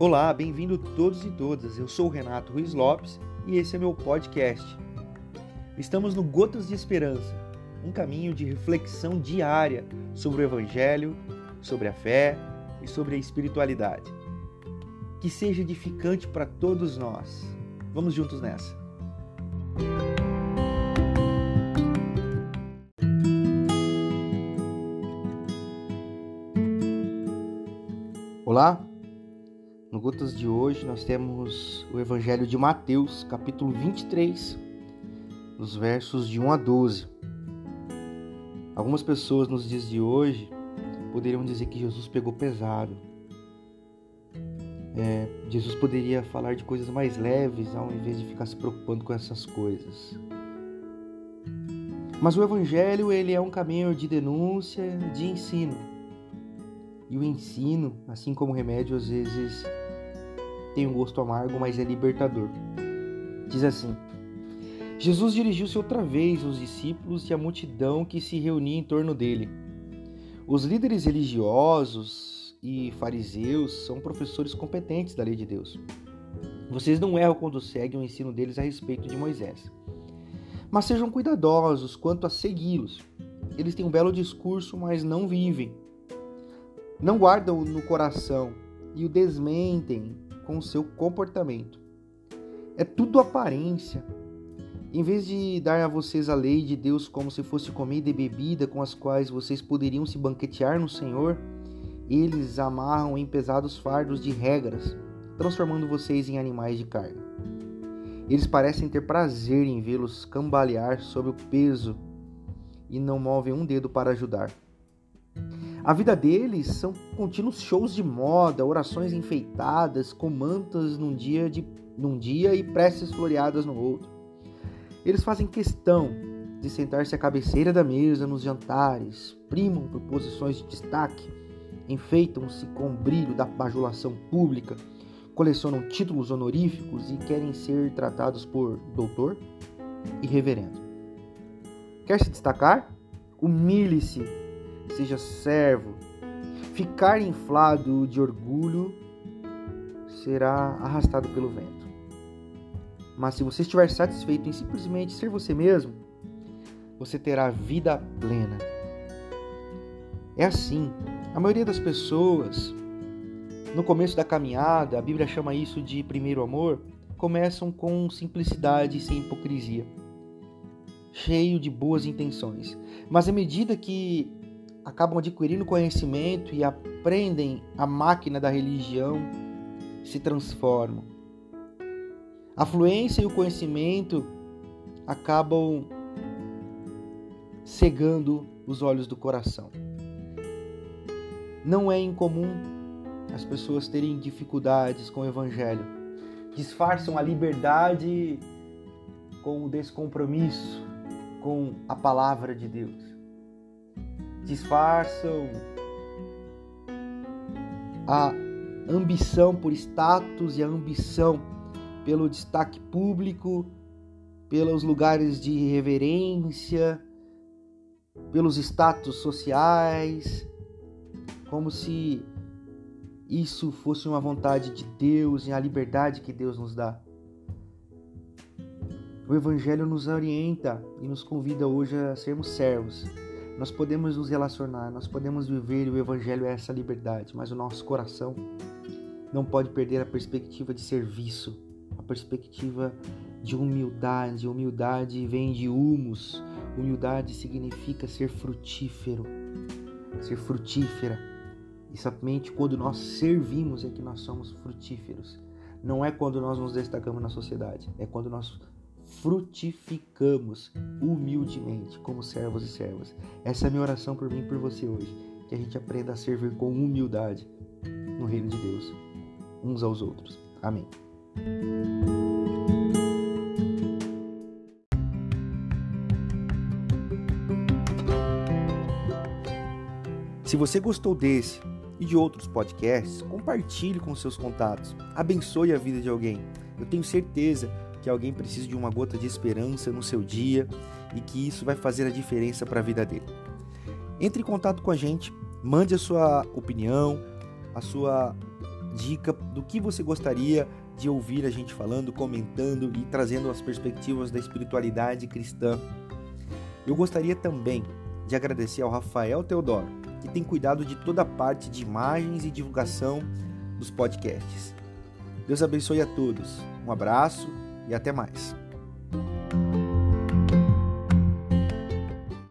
Olá, bem-vindo todos e todas. Eu sou o Renato Ruiz Lopes e esse é meu podcast. Estamos no Gotas de Esperança, um caminho de reflexão diária sobre o Evangelho, sobre a fé e sobre a espiritualidade. Que seja edificante para todos nós. Vamos juntos nessa. Olá, no Gotas de hoje nós temos o Evangelho de Mateus, capítulo 23, nos versos de 1 a 12. Algumas pessoas nos dias de hoje poderiam dizer que Jesus pegou pesado. É, Jesus poderia falar de coisas mais leves ao invés de ficar se preocupando com essas coisas. Mas o Evangelho ele é um caminho de denúncia, de ensino. E o ensino, assim como o remédio, às vezes tem um gosto amargo, mas é libertador. Diz assim: Jesus dirigiu-se outra vez aos discípulos e à multidão que se reunia em torno dele. Os líderes religiosos e fariseus são professores competentes da lei de Deus. Vocês não erram quando seguem o ensino deles a respeito de Moisés. Mas sejam cuidadosos quanto a segui-los. Eles têm um belo discurso, mas não vivem. Não guardam no coração e o desmentem com o seu comportamento. É tudo aparência. Em vez de dar a vocês a lei de Deus como se fosse comida e bebida com as quais vocês poderiam se banquetear no Senhor, eles amarram em pesados fardos de regras, transformando vocês em animais de carga. Eles parecem ter prazer em vê-los cambalear sob o peso e não movem um dedo para ajudar. A vida deles são contínuos shows de moda, orações enfeitadas, com mantas num dia, de, num dia e preces floreadas no outro. Eles fazem questão de sentar-se à cabeceira da mesa nos jantares, primam por posições de destaque, enfeitam-se com o brilho da bajulação pública, colecionam títulos honoríficos e querem ser tratados por doutor e reverendo. Quer se destacar? Humilhe-se seja servo. Ficar inflado de orgulho será arrastado pelo vento. Mas se você estiver satisfeito em simplesmente ser você mesmo, você terá vida plena. É assim. A maioria das pessoas, no começo da caminhada, a Bíblia chama isso de primeiro amor, começam com simplicidade e sem hipocrisia, cheio de boas intenções. Mas à medida que acabam adquirindo conhecimento e aprendem a máquina da religião, se transformam. A fluência e o conhecimento acabam cegando os olhos do coração. Não é incomum as pessoas terem dificuldades com o evangelho. Disfarçam a liberdade com o descompromisso com a palavra de Deus disfarçam a ambição por status e a ambição pelo destaque público, pelos lugares de reverência, pelos status sociais, como se isso fosse uma vontade de Deus e a liberdade que Deus nos dá. O Evangelho nos orienta e nos convida hoje a sermos servos nós podemos nos relacionar, nós podemos viver o Evangelho é essa liberdade, mas o nosso coração não pode perder a perspectiva de serviço, a perspectiva de humildade. Humildade vem de humus, humildade significa ser frutífero, ser frutífera. E somente quando nós servimos é que nós somos frutíferos. Não é quando nós nos destacamos na sociedade, é quando nós frutificamos humildemente como servos e servas. Essa é a minha oração por mim e por você hoje, que a gente aprenda a servir com humildade no reino de Deus, uns aos outros. Amém. Se você gostou desse e de outros podcasts, compartilhe com seus contatos. Abençoe a vida de alguém. Eu tenho certeza que alguém precisa de uma gota de esperança no seu dia e que isso vai fazer a diferença para a vida dele. Entre em contato com a gente, mande a sua opinião, a sua dica do que você gostaria de ouvir a gente falando, comentando e trazendo as perspectivas da espiritualidade cristã. Eu gostaria também de agradecer ao Rafael Teodoro, que tem cuidado de toda a parte de imagens e divulgação dos podcasts. Deus abençoe a todos. Um abraço e até mais.